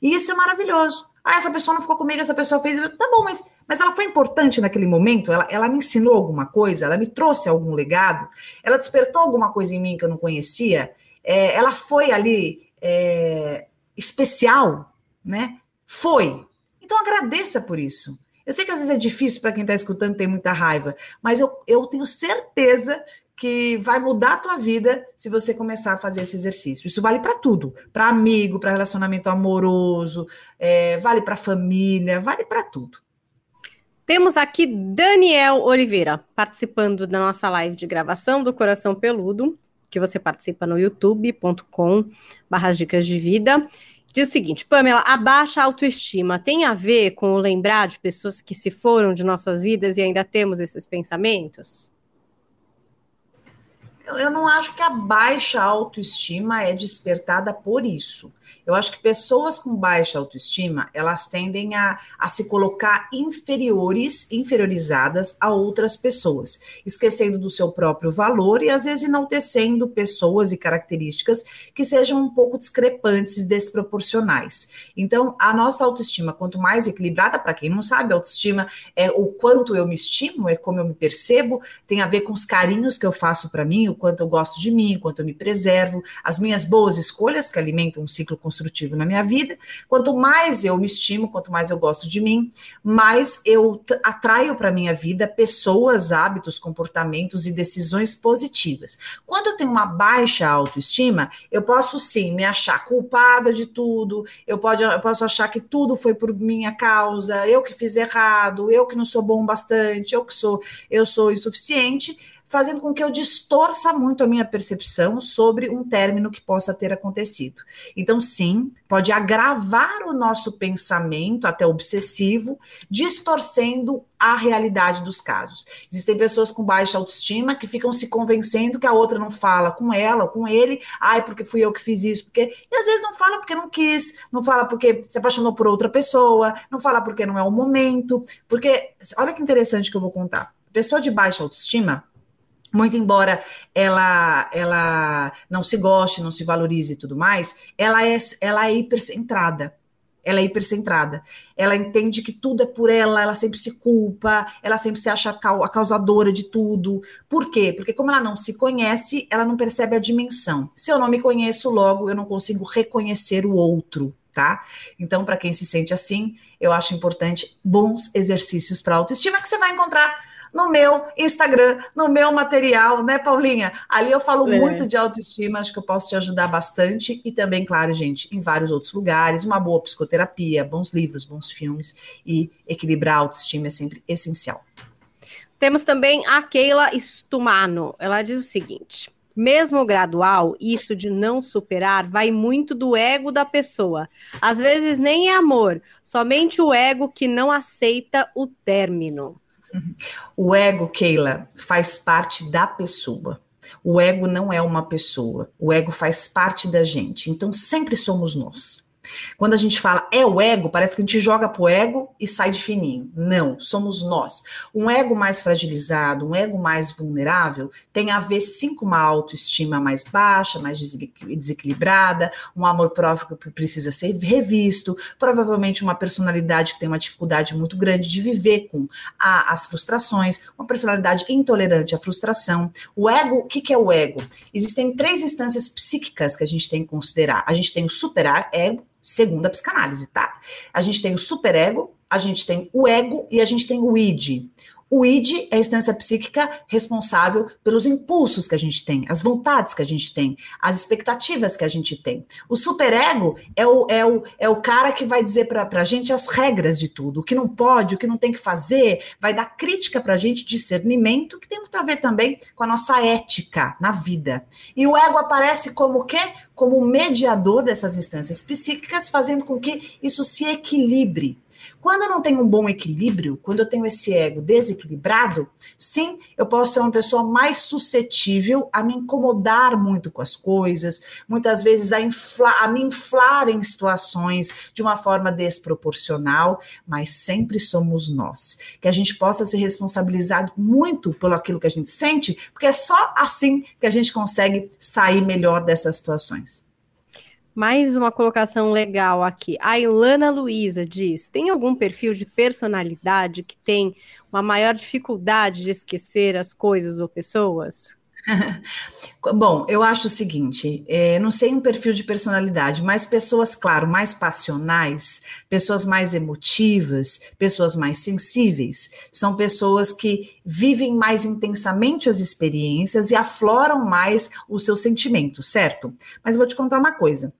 Speaker 3: E isso é maravilhoso. Ah, essa pessoa não ficou comigo, essa pessoa fez. Tá bom, mas, mas ela foi importante naquele momento? Ela, ela me ensinou alguma coisa? Ela me trouxe algum legado? Ela despertou alguma coisa em mim que eu não conhecia? É, ela foi ali é, especial, né? Foi. Então agradeça por isso. Eu sei que às vezes é difícil para quem está escutando, tem muita raiva, mas eu, eu tenho certeza que vai mudar a tua vida se você começar a fazer esse exercício. Isso vale para tudo, para amigo, para relacionamento amoroso, é, vale para família, vale para tudo.
Speaker 2: Temos aqui Daniel Oliveira participando da nossa live de gravação do Coração Peludo, que você participa no youtube.com/barra dicas de vida. Diz o seguinte, Pamela, a baixa autoestima tem a ver com o lembrar de pessoas que se foram de nossas vidas e ainda temos esses pensamentos?
Speaker 3: Eu não acho que a baixa autoestima é despertada por isso. Eu acho que pessoas com baixa autoestima, elas tendem a, a se colocar inferiores, inferiorizadas a outras pessoas, esquecendo do seu próprio valor e às vezes enaltecendo pessoas e características que sejam um pouco discrepantes e desproporcionais. Então, a nossa autoestima, quanto mais equilibrada, para quem não sabe, autoestima é o quanto eu me estimo, é como eu me percebo, tem a ver com os carinhos que eu faço para mim, quanto eu gosto de mim, quanto eu me preservo, as minhas boas escolhas que alimentam um ciclo construtivo na minha vida. Quanto mais eu me estimo, quanto mais eu gosto de mim, mais eu atraio para minha vida pessoas, hábitos, comportamentos e decisões positivas. Quando eu tenho uma baixa autoestima, eu posso sim me achar culpada de tudo, eu, pode, eu posso achar que tudo foi por minha causa, eu que fiz errado, eu que não sou bom bastante, eu que sou, eu sou insuficiente fazendo com que eu distorça muito a minha percepção sobre um término que possa ter acontecido. Então, sim, pode agravar o nosso pensamento, até obsessivo, distorcendo a realidade dos casos. Existem pessoas com baixa autoestima que ficam se convencendo que a outra não fala com ela ou com ele, ai, porque fui eu que fiz isso, porque. E às vezes não fala porque não quis, não fala porque se apaixonou por outra pessoa, não fala porque não é o momento, porque. Olha que interessante que eu vou contar. Pessoa de baixa autoestima muito embora ela ela não se goste, não se valorize e tudo mais, ela é ela é hipercentrada. Ela é hipercentrada. Ela entende que tudo é por ela, ela sempre se culpa, ela sempre se acha a causadora de tudo. Por quê? Porque como ela não se conhece, ela não percebe a dimensão. Se eu não me conheço, logo eu não consigo reconhecer o outro, tá? Então, para quem se sente assim, eu acho importante bons exercícios para autoestima que você vai encontrar no meu Instagram, no meu material, né, Paulinha? Ali eu falo é. muito de autoestima, acho que eu posso te ajudar bastante. E também, claro, gente, em vários outros lugares, uma boa psicoterapia, bons livros, bons filmes e equilibrar a autoestima é sempre essencial.
Speaker 2: Temos também a Keila Stumano. Ela diz o seguinte: mesmo gradual, isso de não superar vai muito do ego da pessoa. Às vezes nem é amor, somente o ego que não aceita o término.
Speaker 3: O ego, Keila, faz parte da pessoa. O ego não é uma pessoa. O ego faz parte da gente. Então sempre somos nós. Quando a gente fala é o ego, parece que a gente joga pro ego e sai de fininho. Não, somos nós. Um ego mais fragilizado, um ego mais vulnerável, tem a ver sim com uma autoestima mais baixa, mais desequilibrada, um amor próprio que precisa ser revisto, provavelmente uma personalidade que tem uma dificuldade muito grande de viver com a, as frustrações, uma personalidade intolerante à frustração. O ego, o que, que é o ego? Existem três instâncias psíquicas que a gente tem que considerar. A gente tem o super-ego, segundo a psicanálise, tá? A gente tem o superego, a gente tem o ego e a gente tem o id. O id é a instância psíquica responsável pelos impulsos que a gente tem, as vontades que a gente tem, as expectativas que a gente tem. O superego é o, é o, é o cara que vai dizer para a gente as regras de tudo, o que não pode, o que não tem que fazer, vai dar crítica para a gente, discernimento, que tem muito a ver também com a nossa ética na vida. E o ego aparece como o quê? Como mediador dessas instâncias psíquicas, fazendo com que isso se equilibre. Quando eu não tenho um bom equilíbrio, quando eu tenho esse ego desequilibrado, sim, eu posso ser uma pessoa mais suscetível a me incomodar muito com as coisas, muitas vezes a, infla, a me inflar em situações de uma forma desproporcional, mas sempre somos nós. Que a gente possa ser responsabilizado muito pelo aquilo que a gente sente, porque é só assim que a gente consegue sair melhor dessas situações.
Speaker 2: Mais uma colocação legal aqui. A Ilana Luiza diz: tem algum perfil de personalidade que tem uma maior dificuldade de esquecer as coisas ou pessoas?
Speaker 3: Bom, eu acho o seguinte: é, não sei um perfil de personalidade, mas pessoas, claro, mais passionais, pessoas mais emotivas, pessoas mais sensíveis, são pessoas que vivem mais intensamente as experiências e afloram mais os seus sentimentos, certo? Mas vou te contar uma coisa.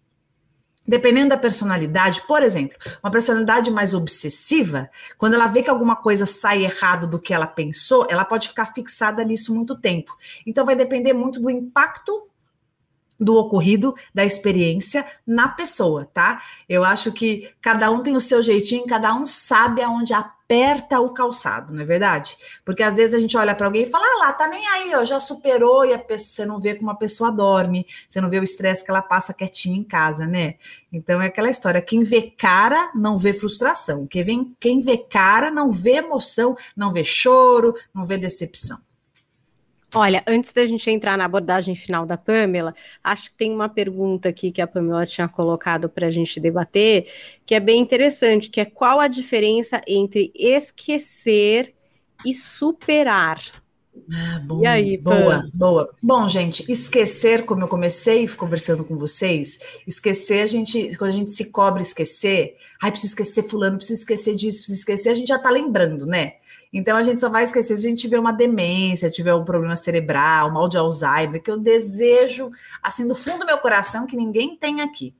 Speaker 3: Dependendo da personalidade, por exemplo, uma personalidade mais obsessiva, quando ela vê que alguma coisa sai errado do que ela pensou, ela pode ficar fixada nisso muito tempo. Então, vai depender muito do impacto do ocorrido, da experiência na pessoa, tá? Eu acho que cada um tem o seu jeitinho, cada um sabe aonde aperta o calçado, não é verdade? Porque às vezes a gente olha para alguém e fala, ah lá, tá nem aí, ó, já superou, e a pessoa, você não vê como a pessoa dorme, você não vê o estresse que ela passa quietinha em casa, né? Então é aquela história, quem vê cara não vê frustração, quem, vem, quem vê cara não vê emoção, não vê choro, não vê decepção.
Speaker 2: Olha, antes da gente entrar na abordagem final da Pamela, acho que tem uma pergunta aqui que a Pamela tinha colocado para a gente debater, que é bem interessante, que é qual a diferença entre esquecer e superar?
Speaker 3: Ah, bom, e aí, boa, Pam? boa. Bom, gente, esquecer, como eu comecei conversando com vocês, esquecer, a gente, quando a gente se cobra esquecer, ai, preciso esquecer fulano, preciso esquecer disso, preciso esquecer, a gente já tá lembrando, né? Então a gente só vai esquecer se a gente tiver uma demência, tiver um problema cerebral, mal de Alzheimer, que eu desejo, assim, do fundo do meu coração, que ninguém tem aqui.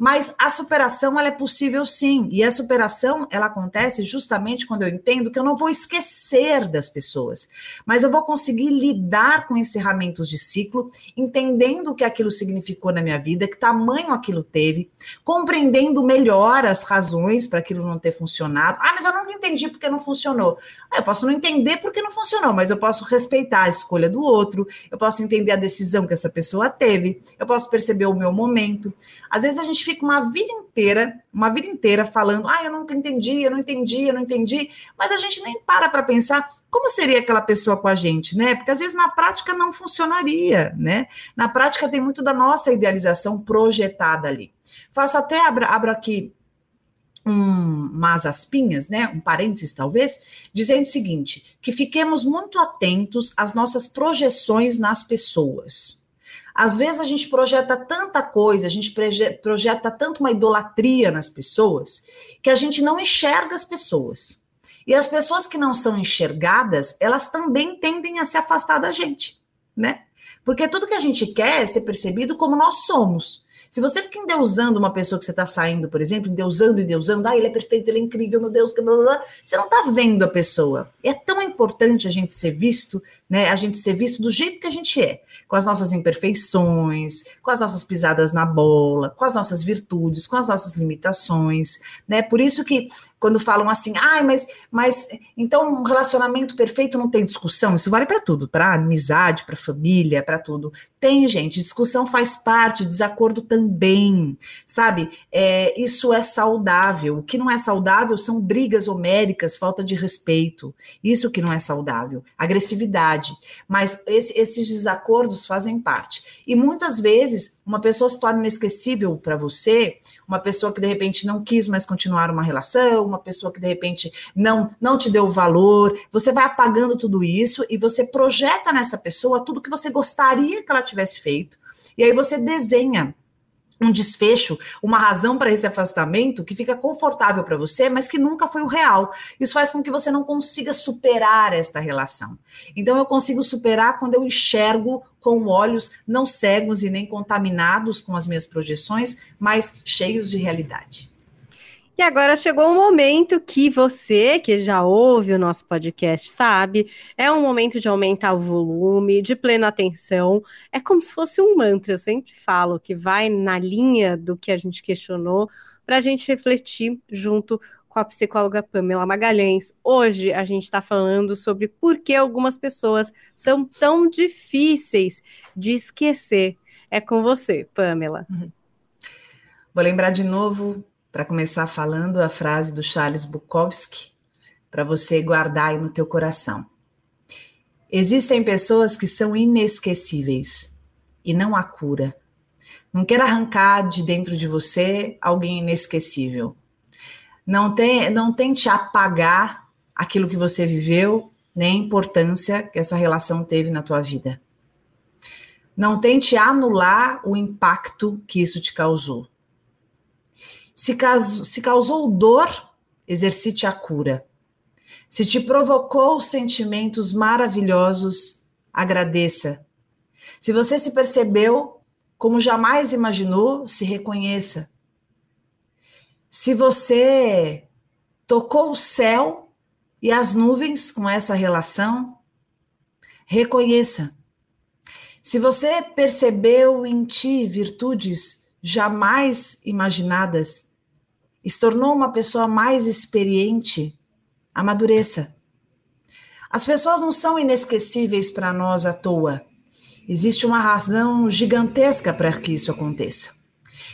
Speaker 3: Mas a superação ela é possível sim, e a superação ela acontece justamente quando eu entendo que eu não vou esquecer das pessoas, mas eu vou conseguir lidar com encerramentos de ciclo, entendendo o que aquilo significou na minha vida, que tamanho aquilo teve, compreendendo melhor as razões para aquilo não ter funcionado. Ah, mas eu nunca entendi porque não funcionou. Ah, eu posso não entender porque não funcionou, mas eu posso respeitar a escolha do outro, eu posso entender a decisão que essa pessoa teve, eu posso perceber o meu momento. Às vezes a gente fica uma vida inteira, uma vida inteira falando, ah, eu nunca entendi, eu não entendi, eu não entendi, mas a gente nem para para pensar como seria aquela pessoa com a gente, né? Porque às vezes na prática não funcionaria, né? Na prática tem muito da nossa idealização projetada ali. Faço até, abro, abro aqui um, umas aspinhas, né, um parênteses talvez, dizendo o seguinte: que fiquemos muito atentos às nossas projeções nas pessoas. Às vezes a gente projeta tanta coisa, a gente projeta tanto uma idolatria nas pessoas, que a gente não enxerga as pessoas. E as pessoas que não são enxergadas, elas também tendem a se afastar da gente, né? Porque tudo que a gente quer é ser percebido como nós somos. Se você fica endeusando uma pessoa que você está saindo, por exemplo, endeusando, endeusando, ah, ele é perfeito, ele é incrível, meu Deus, blá, blá, blá, você não está vendo a pessoa. É tão importante a gente ser visto né? A gente ser visto do jeito que a gente é, com as nossas imperfeições, com as nossas pisadas na bola, com as nossas virtudes, com as nossas limitações, né? Por isso que quando falam assim, ai, ah, mas, mas então um relacionamento perfeito não tem discussão. Isso vale para tudo, para amizade, para família, para tudo. Tem, gente, discussão faz parte, desacordo também, sabe? É, isso é saudável. O que não é saudável são brigas homéricas, falta de respeito. Isso que não é saudável, agressividade. Mas esse, esses desacordos fazem parte. E muitas vezes uma pessoa se torna inesquecível para você, uma pessoa que de repente não quis mais continuar uma relação uma pessoa que de repente não não te deu valor, você vai apagando tudo isso e você projeta nessa pessoa tudo que você gostaria que ela tivesse feito. E aí você desenha um desfecho, uma razão para esse afastamento que fica confortável para você, mas que nunca foi o real. Isso faz com que você não consiga superar esta relação. Então eu consigo superar quando eu enxergo com olhos não cegos e nem contaminados com as minhas projeções, mas cheios de realidade.
Speaker 2: E agora chegou o um momento que você, que já ouve o nosso podcast, sabe, é um momento de aumentar o volume, de plena atenção. É como se fosse um mantra, eu sempre falo, que vai na linha do que a gente questionou, para a gente refletir junto com a psicóloga Pamela Magalhães. Hoje a gente está falando sobre por que algumas pessoas são tão difíceis de esquecer. É com você, Pamela. Uhum.
Speaker 3: Vou lembrar de novo para começar falando a frase do Charles Bukowski, para você guardar aí no teu coração. Existem pessoas que são inesquecíveis e não há cura. Não quero arrancar de dentro de você alguém inesquecível. Não, tem, não tente apagar aquilo que você viveu, nem a importância que essa relação teve na tua vida. Não tente anular o impacto que isso te causou. Se, caso, se causou dor, exercite a cura. Se te provocou sentimentos maravilhosos, agradeça. Se você se percebeu como jamais imaginou, se reconheça. Se você tocou o céu e as nuvens com essa relação, reconheça. Se você percebeu em ti virtudes jamais imaginadas, e se tornou uma pessoa mais experiente, amadureça. As pessoas não são inesquecíveis para nós à toa. Existe uma razão gigantesca para que isso aconteça.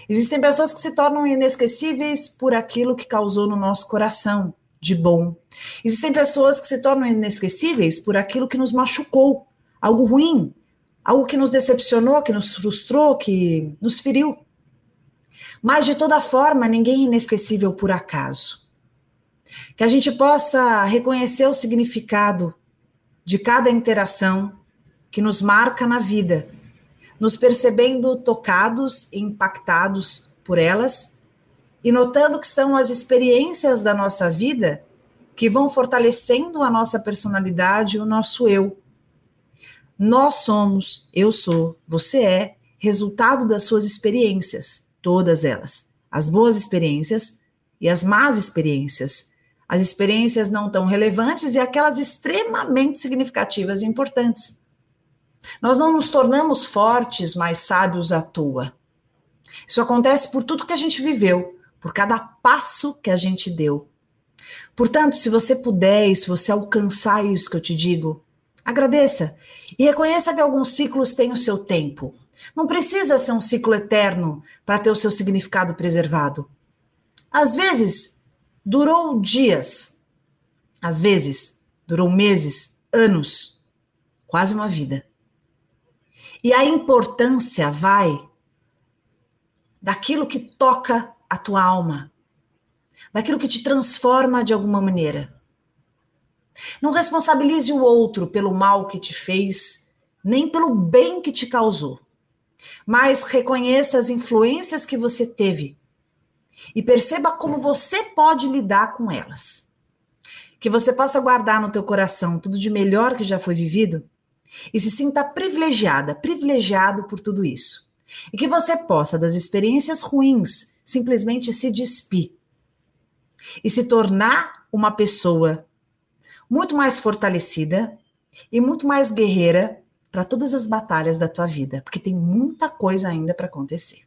Speaker 3: Existem pessoas que se tornam inesquecíveis por aquilo que causou no nosso coração de bom. Existem pessoas que se tornam inesquecíveis por aquilo que nos machucou, algo ruim, algo que nos decepcionou, que nos frustrou, que nos feriu. Mas, de toda forma, ninguém é inesquecível por acaso. Que a gente possa reconhecer o significado de cada interação que nos marca na vida, nos percebendo tocados e impactados por elas e notando que são as experiências da nossa vida que vão fortalecendo a nossa personalidade o nosso eu. Nós somos, eu sou, você é, resultado das suas experiências todas elas, as boas experiências e as más experiências, as experiências não tão relevantes e aquelas extremamente significativas e importantes. Nós não nos tornamos fortes, mais sábios à toa. Isso acontece por tudo que a gente viveu, por cada passo que a gente deu. Portanto, se você puder se você alcançar isso que eu te digo, agradeça e reconheça que alguns ciclos têm o seu tempo não precisa ser um ciclo eterno para ter o seu significado preservado. Às vezes, durou dias, às vezes, durou meses, anos, quase uma vida. E a importância vai daquilo que toca a tua alma, daquilo que te transforma de alguma maneira. Não responsabilize o outro pelo mal que te fez, nem pelo bem que te causou mas reconheça as influências que você teve e perceba como você pode lidar com elas. Que você possa guardar no teu coração tudo de melhor que já foi vivido e se sinta privilegiada, privilegiado por tudo isso. E que você possa das experiências ruins simplesmente se despir e se tornar uma pessoa muito mais fortalecida e muito mais guerreira para todas as batalhas da tua vida, porque tem muita coisa ainda para acontecer.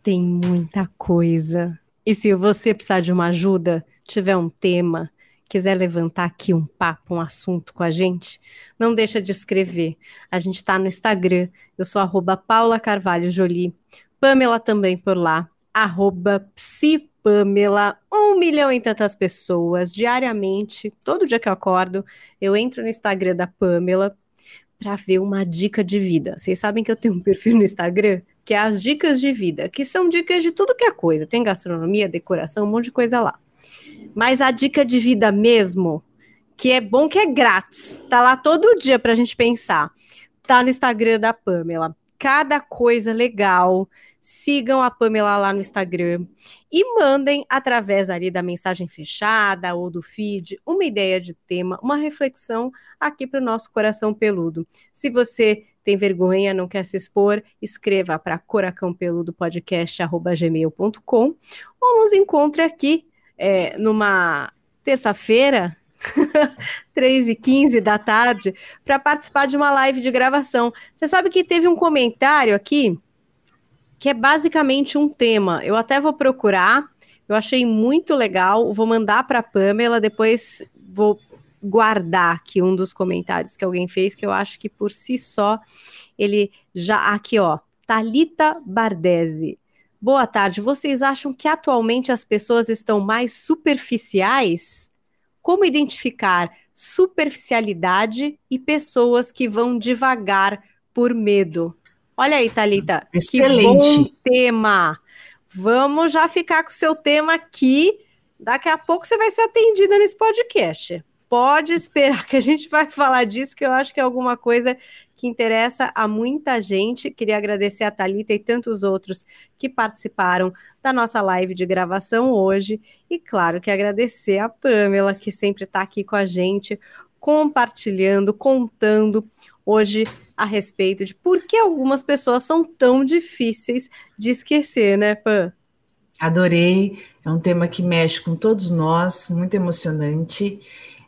Speaker 2: Tem muita coisa. E se você precisar de uma ajuda, tiver um tema, quiser levantar aqui um papo, um assunto com a gente, não deixa de escrever. A gente está no Instagram, eu sou arroba Paula Carvalho Jolie, Pamela também por lá, arroba Psipamela, um milhão e tantas pessoas diariamente, todo dia que eu acordo, eu entro no Instagram da Pamela para ver uma dica de vida. Vocês sabem que eu tenho um perfil no Instagram que é as dicas de vida, que são dicas de tudo que é coisa. Tem gastronomia, decoração, um monte de coisa lá. Mas a dica de vida mesmo, que é bom que é grátis, tá lá todo dia para a gente pensar. Tá no Instagram da Pamela. Cada coisa legal sigam a Pamela lá no Instagram e mandem através ali da mensagem fechada ou do feed uma ideia de tema, uma reflexão aqui para o nosso coração peludo. Se você tem vergonha, não quer se expor, escreva para coracãopeludopodcast@gmail.com ou nos encontre aqui é, numa terça-feira 3 e 15 da tarde, para participar de uma live de gravação. Você sabe que teve um comentário aqui que é basicamente um tema. Eu até vou procurar, eu achei muito legal, vou mandar para a Pamela, depois vou guardar aqui um dos comentários que alguém fez, que eu acho que por si só ele já. Aqui, ó. Talita Bardesi. Boa tarde. Vocês acham que atualmente as pessoas estão mais superficiais? Como identificar superficialidade e pessoas que vão devagar por medo? Olha aí, Thalita.
Speaker 3: Excelente.
Speaker 2: Que bom tema. Vamos já ficar com o seu tema aqui. Daqui a pouco você vai ser atendida nesse podcast. Pode esperar que a gente vai falar disso, que eu acho que é alguma coisa que interessa a muita gente. Queria agradecer a Talita e tantos outros que participaram da nossa live de gravação hoje. E claro que agradecer a Pamela, que sempre está aqui com a gente, compartilhando, contando hoje a respeito de por que algumas pessoas são tão difíceis de esquecer, né, Pan?
Speaker 3: Adorei, é um tema que mexe com todos nós, muito emocionante.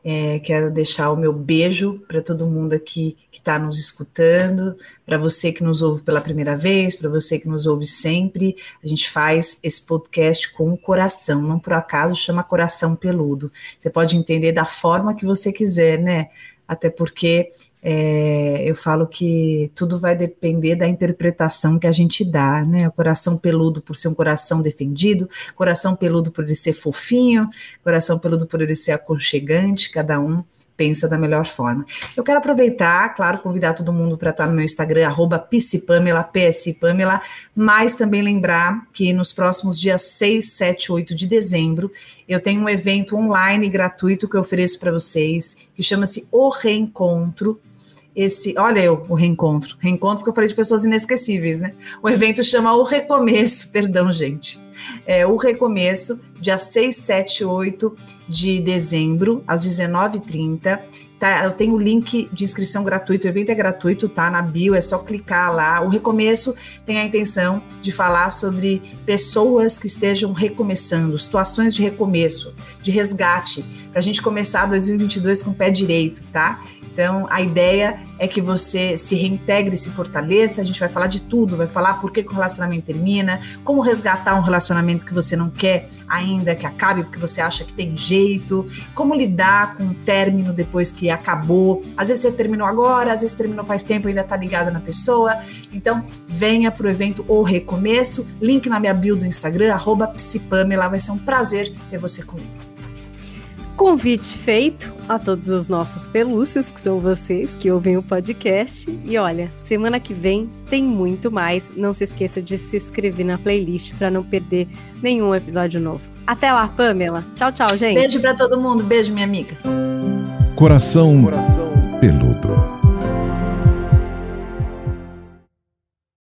Speaker 3: É, quero deixar o meu beijo para todo mundo aqui que está nos escutando, para você que nos ouve pela primeira vez, para você que nos ouve sempre. A gente faz esse podcast com o coração, não por acaso chama Coração Peludo. Você pode entender da forma que você quiser, né? Até porque é, eu falo que tudo vai depender da interpretação que a gente dá, né? O coração peludo por ser um coração defendido, coração peludo por ele ser fofinho, coração peludo por ele ser aconchegante, cada um pensa da melhor forma. Eu quero aproveitar, claro, convidar todo mundo para estar no meu Instagram, arroba psipamela, psipamela, mas também lembrar que nos próximos dias 6, 7, 8 de dezembro, eu tenho um evento online gratuito que eu ofereço para vocês, que chama-se O Reencontro, esse, olha eu, o reencontro, reencontro porque eu falei de pessoas inesquecíveis, né? O evento chama O Recomeço, perdão, gente. É, o Recomeço, dia 6, 7, 8 de dezembro, às 19h30. Tá, eu tenho o link de inscrição gratuito, o evento é gratuito, tá na bio, é só clicar lá. O Recomeço tem a intenção de falar sobre pessoas que estejam recomeçando, situações de recomeço, de resgate, para a gente começar 2022 com o pé direito, tá? Então, a ideia é que você se reintegre, se fortaleça. A gente vai falar de tudo, vai falar por que, que o relacionamento termina, como resgatar um relacionamento que você não quer ainda que acabe, porque você acha que tem jeito, como lidar com o término depois que acabou. Às vezes você terminou agora, às vezes terminou faz tempo e ainda tá ligado na pessoa. Então, venha pro evento O Recomeço, link na minha bio do Instagram, arroba Psipamela, vai ser um prazer ter você comigo.
Speaker 2: Convite feito a todos os nossos pelúcios, que são vocês que ouvem o podcast. E olha, semana que vem tem muito mais. Não se esqueça de se inscrever na playlist para não perder nenhum episódio novo. Até lá, Pamela. Tchau, tchau, gente.
Speaker 3: Beijo para todo mundo. Beijo, minha amiga.
Speaker 1: Coração, Coração peludo.